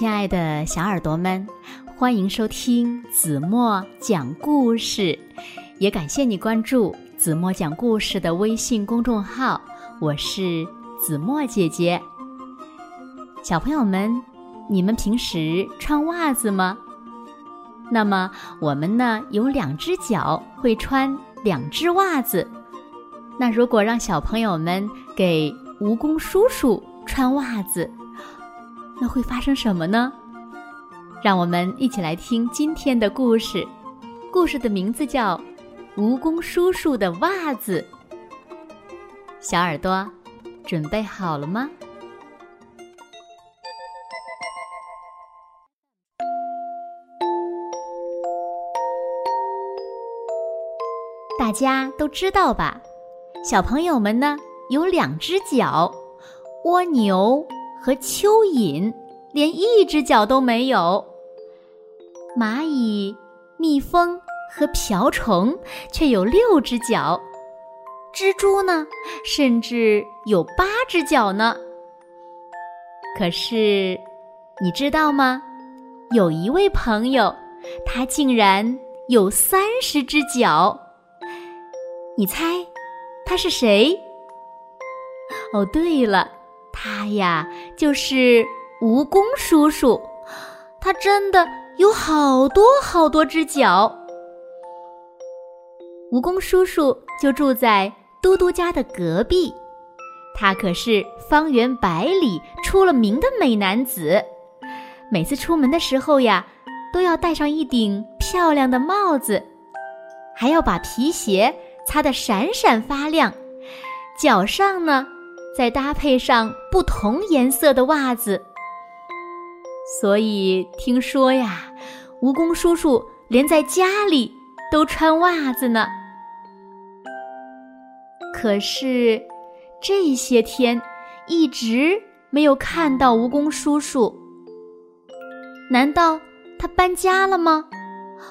亲爱的小耳朵们，欢迎收听子墨讲故事，也感谢你关注子墨讲故事的微信公众号。我是子墨姐姐。小朋友们，你们平时穿袜子吗？那么我们呢，有两只脚会穿两只袜子。那如果让小朋友们给蜈蚣叔叔穿袜子，那会发生什么呢？让我们一起来听今天的故事。故事的名字叫《蜈蚣叔叔的袜子》。小耳朵，准备好了吗？大家都知道吧？小朋友们呢，有两只脚，蜗牛。和蚯蚓连一只脚都没有，蚂蚁、蜜蜂和瓢虫却有六只脚，蜘蛛呢，甚至有八只脚呢。可是，你知道吗？有一位朋友，他竟然有三十只脚。你猜，他是谁？哦，对了。他呀，就是蜈蚣叔叔，他真的有好多好多只脚。蜈蚣叔叔就住在嘟嘟家的隔壁，他可是方圆百里出了名的美男子。每次出门的时候呀，都要戴上一顶漂亮的帽子，还要把皮鞋擦得闪闪发亮，脚上呢。再搭配上不同颜色的袜子，所以听说呀，蜈蚣叔叔连在家里都穿袜子呢。可是这些天一直没有看到蜈蚣叔叔，难道他搬家了吗？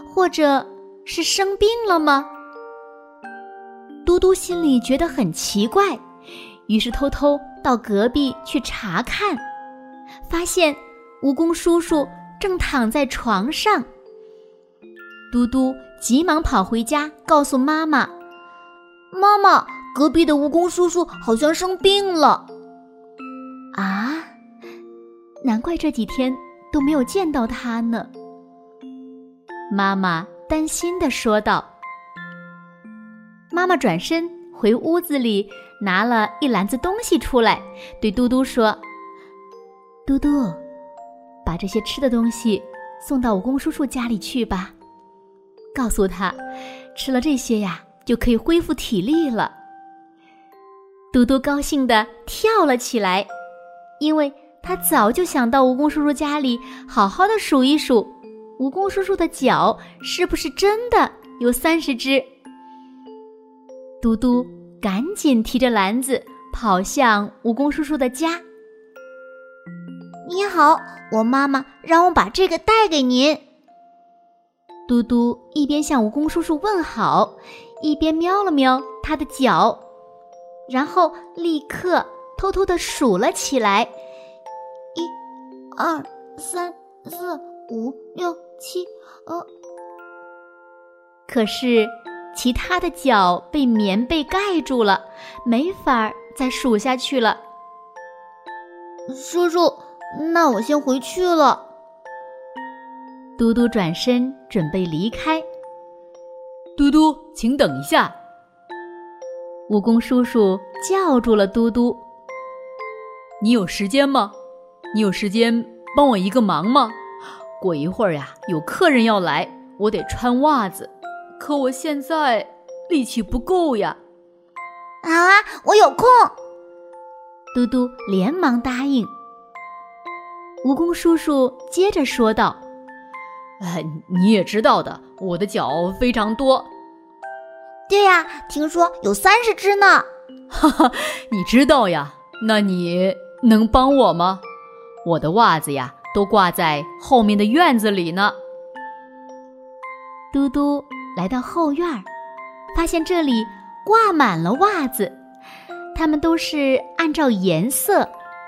或者是生病了吗？嘟嘟心里觉得很奇怪。于是偷偷到隔壁去查看，发现蜈蚣叔叔正躺在床上。嘟嘟急忙跑回家，告诉妈妈：“妈妈，隔壁的蜈蚣叔叔好像生病了。”啊，难怪这几天都没有见到他呢。妈妈担心的说道。妈妈转身回屋子里。拿了一篮子东西出来，对嘟嘟说：“嘟嘟，把这些吃的东西送到蜈蚣叔叔家里去吧。告诉他，吃了这些呀，就可以恢复体力了。”嘟嘟高兴的跳了起来，因为他早就想到蜈蚣叔叔家里好好的数一数，蜈蚣叔叔的脚是不是真的有三十只。嘟嘟。赶紧提着篮子跑向蜈蚣叔叔的家。你好，我妈妈让我把这个带给您。嘟嘟一边向蜈蚣叔叔问好，一边瞄了瞄他的脚，然后立刻偷偷的数了起来：一、二、三、四、五、六、七。呃，可是。其他的脚被棉被盖住了，没法再数下去了。叔叔，那我先回去了。嘟嘟转身准备离开。嘟嘟，请等一下！蜈蚣叔叔叫住了嘟嘟：“你有时间吗？你有时间帮我一个忙吗？过一会儿呀，有客人要来，我得穿袜子。”可我现在力气不够呀！好啊，我有空。嘟嘟连忙答应。蜈蚣叔叔接着说道：“哎，你也知道的，我的脚非常多。对呀，听说有三十只呢。哈哈，你知道呀？那你能帮我吗？我的袜子呀，都挂在后面的院子里呢。嘟嘟。来到后院，发现这里挂满了袜子，它们都是按照颜色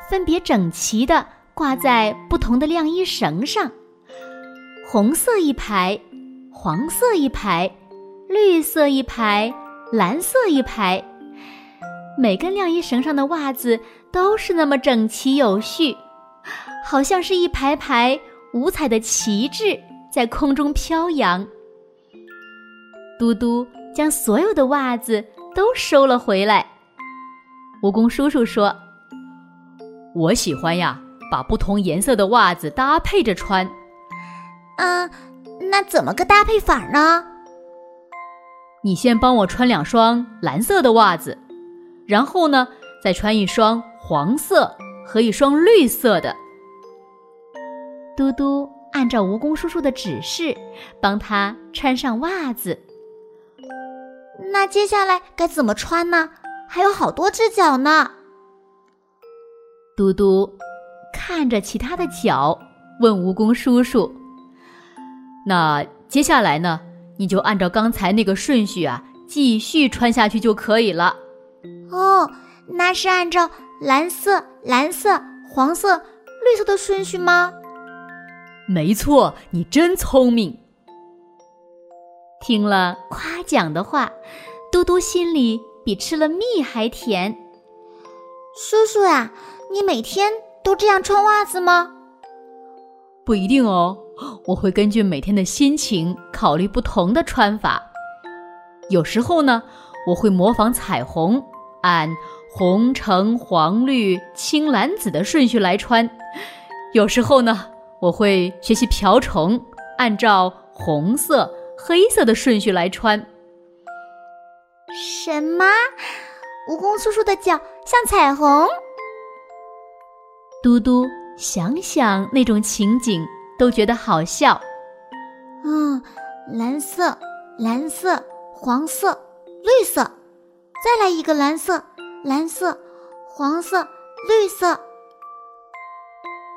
分别整齐的挂在不同的晾衣绳上，红色一排，黄色一排，绿色一排，蓝色一排。每根晾衣绳上的袜子都是那么整齐有序，好像是一排排五彩的旗帜在空中飘扬。嘟嘟将所有的袜子都收了回来。蜈蚣叔叔说：“我喜欢呀，把不同颜色的袜子搭配着穿。”嗯，那怎么个搭配法呢？你先帮我穿两双蓝色的袜子。然后呢，再穿一双黄色和一双绿色的。嘟嘟按照蜈蚣叔叔的指示，帮他穿上袜子。那接下来该怎么穿呢？还有好多只脚呢。嘟嘟看着其他的脚，问蜈蚣叔叔：“那接下来呢？你就按照刚才那个顺序啊，继续穿下去就可以了。”哦，那是按照蓝色、蓝色、黄色、绿色的顺序吗？没错，你真聪明。听了夸奖的话，嘟嘟心里比吃了蜜还甜。叔叔呀，你每天都这样穿袜子吗？不一定哦，我会根据每天的心情考虑不同的穿法。有时候呢，我会模仿彩虹。按红、橙、黄、绿、青、蓝、紫的顺序来穿。有时候呢，我会学习瓢虫，按照红色、黑色的顺序来穿。什么？蜈蚣叔叔的脚像彩虹？嘟嘟想想那种情景都觉得好笑。嗯，蓝色、蓝色、黄色、绿色。再来一个蓝色，蓝色，黄色，绿色。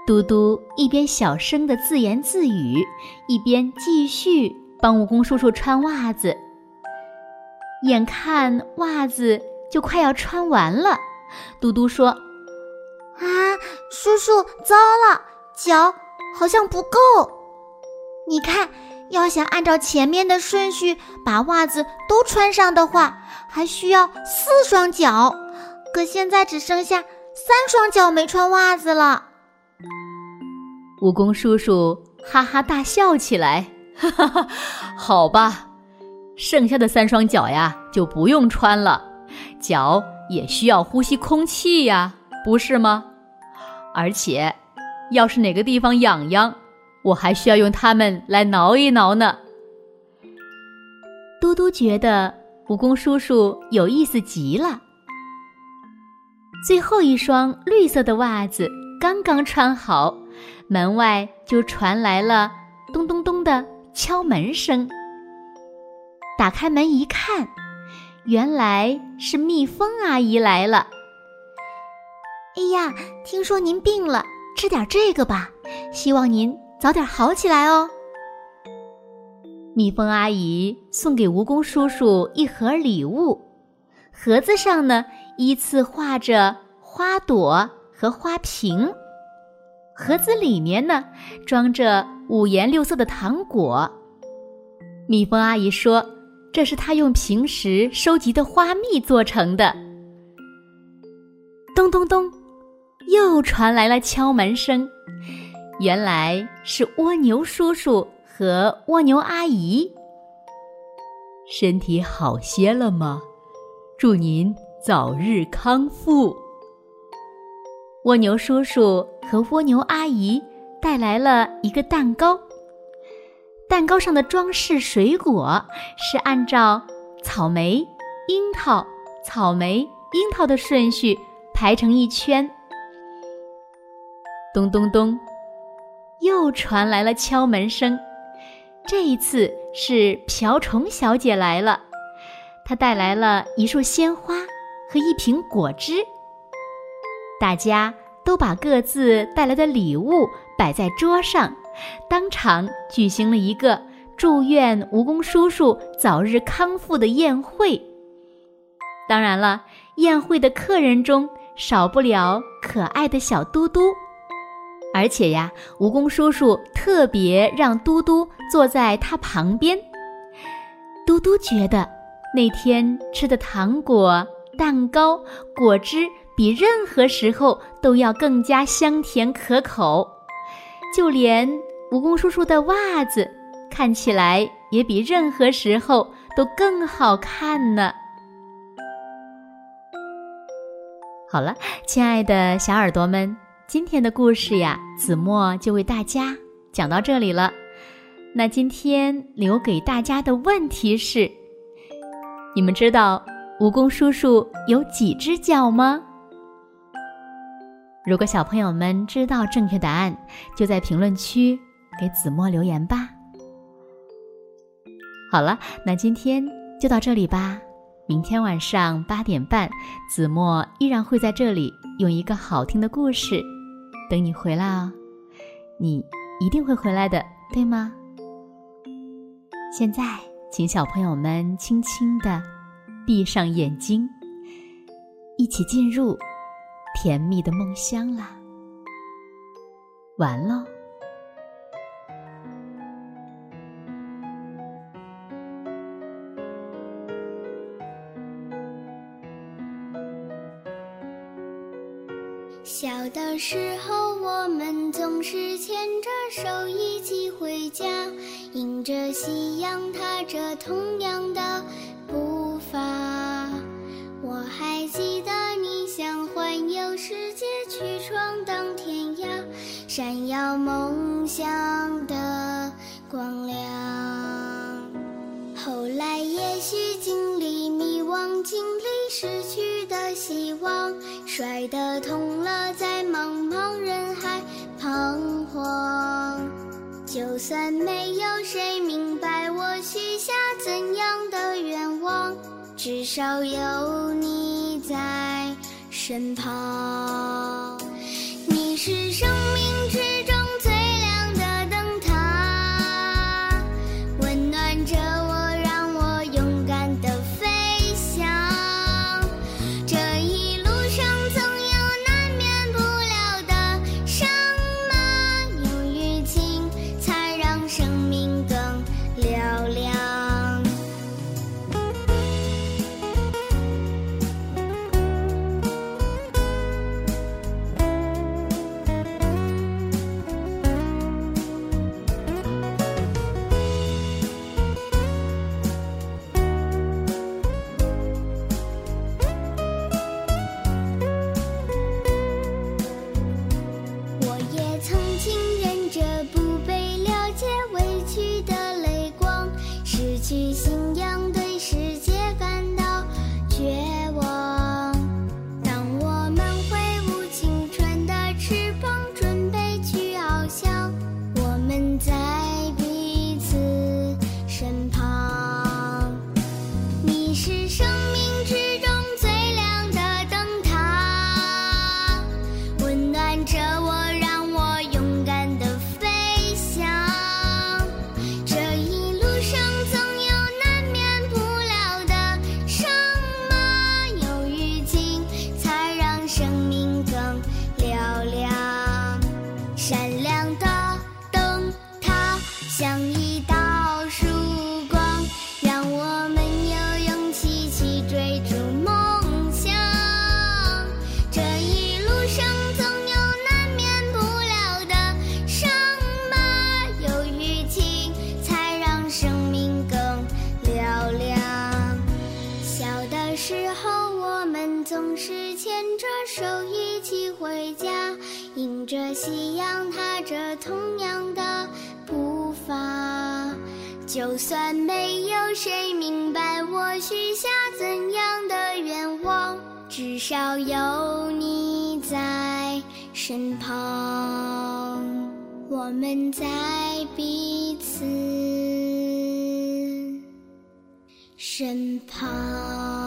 嘟嘟一边小声的自言自语，一边继续帮蜈蚣叔叔穿袜子。眼看袜子就快要穿完了，嘟嘟说：“啊，叔叔，糟了，脚好像不够。你看。”要想按照前面的顺序把袜子都穿上的话，还需要四双脚，可现在只剩下三双脚没穿袜子了。蜈蚣叔叔哈哈大笑起来，哈哈哈，好吧，剩下的三双脚呀就不用穿了，脚也需要呼吸空气呀，不是吗？而且，要是哪个地方痒痒。我还需要用它们来挠一挠呢。嘟嘟觉得蜈蚣叔叔有意思极了。最后一双绿色的袜子刚刚穿好，门外就传来了咚咚咚的敲门声。打开门一看，原来是蜜蜂阿姨来了。哎呀，听说您病了，吃点这个吧，希望您。早点好起来哦！蜜蜂阿姨送给蜈蚣叔叔一盒礼物，盒子上呢依次画着花朵和花瓶，盒子里面呢装着五颜六色的糖果。蜜蜂阿姨说：“这是她用平时收集的花蜜做成的。”咚咚咚，又传来了敲门声。原来是蜗牛叔叔和蜗牛阿姨。身体好些了吗？祝您早日康复。蜗牛叔叔和蜗牛阿姨带来了一个蛋糕，蛋糕上的装饰水果是按照草莓、樱桃、草莓、樱桃的顺序排成一圈。咚咚咚。又传来了敲门声，这一次是瓢虫小姐来了，她带来了一束鲜花和一瓶果汁。大家都把各自带来的礼物摆在桌上，当场举行了一个祝愿蜈蚣叔叔早日康复的宴会。当然了，宴会的客人中少不了可爱的小嘟嘟。而且呀，蜈蚣叔叔特别让嘟嘟坐在他旁边。嘟嘟觉得那天吃的糖果、蛋糕、果汁比任何时候都要更加香甜可口，就连蜈蚣叔叔的袜子看起来也比任何时候都更好看呢。好了，亲爱的小耳朵们。今天的故事呀，子墨就为大家讲到这里了。那今天留给大家的问题是：你们知道蜈蚣叔叔有几只脚吗？如果小朋友们知道正确答案，就在评论区给子墨留言吧。好了，那今天就到这里吧。明天晚上八点半，子墨依然会在这里用一个好听的故事。等你回来哦，你一定会回来的，对吗？现在，请小朋友们轻轻的闭上眼睛，一起进入甜蜜的梦乡啦。完喽。小的时候，我们总是牵着手一起回家，迎着夕阳，踏着同样的步闪耀梦想的光亮。后来也许经历迷惘，经历失去的希望。摔得痛了，在茫茫人海彷徨。就算没有谁明白我许下怎样的愿望，至少有你在身旁。就算没有谁明白我许下怎样的愿望，至少有你在身旁。我们在彼此身旁。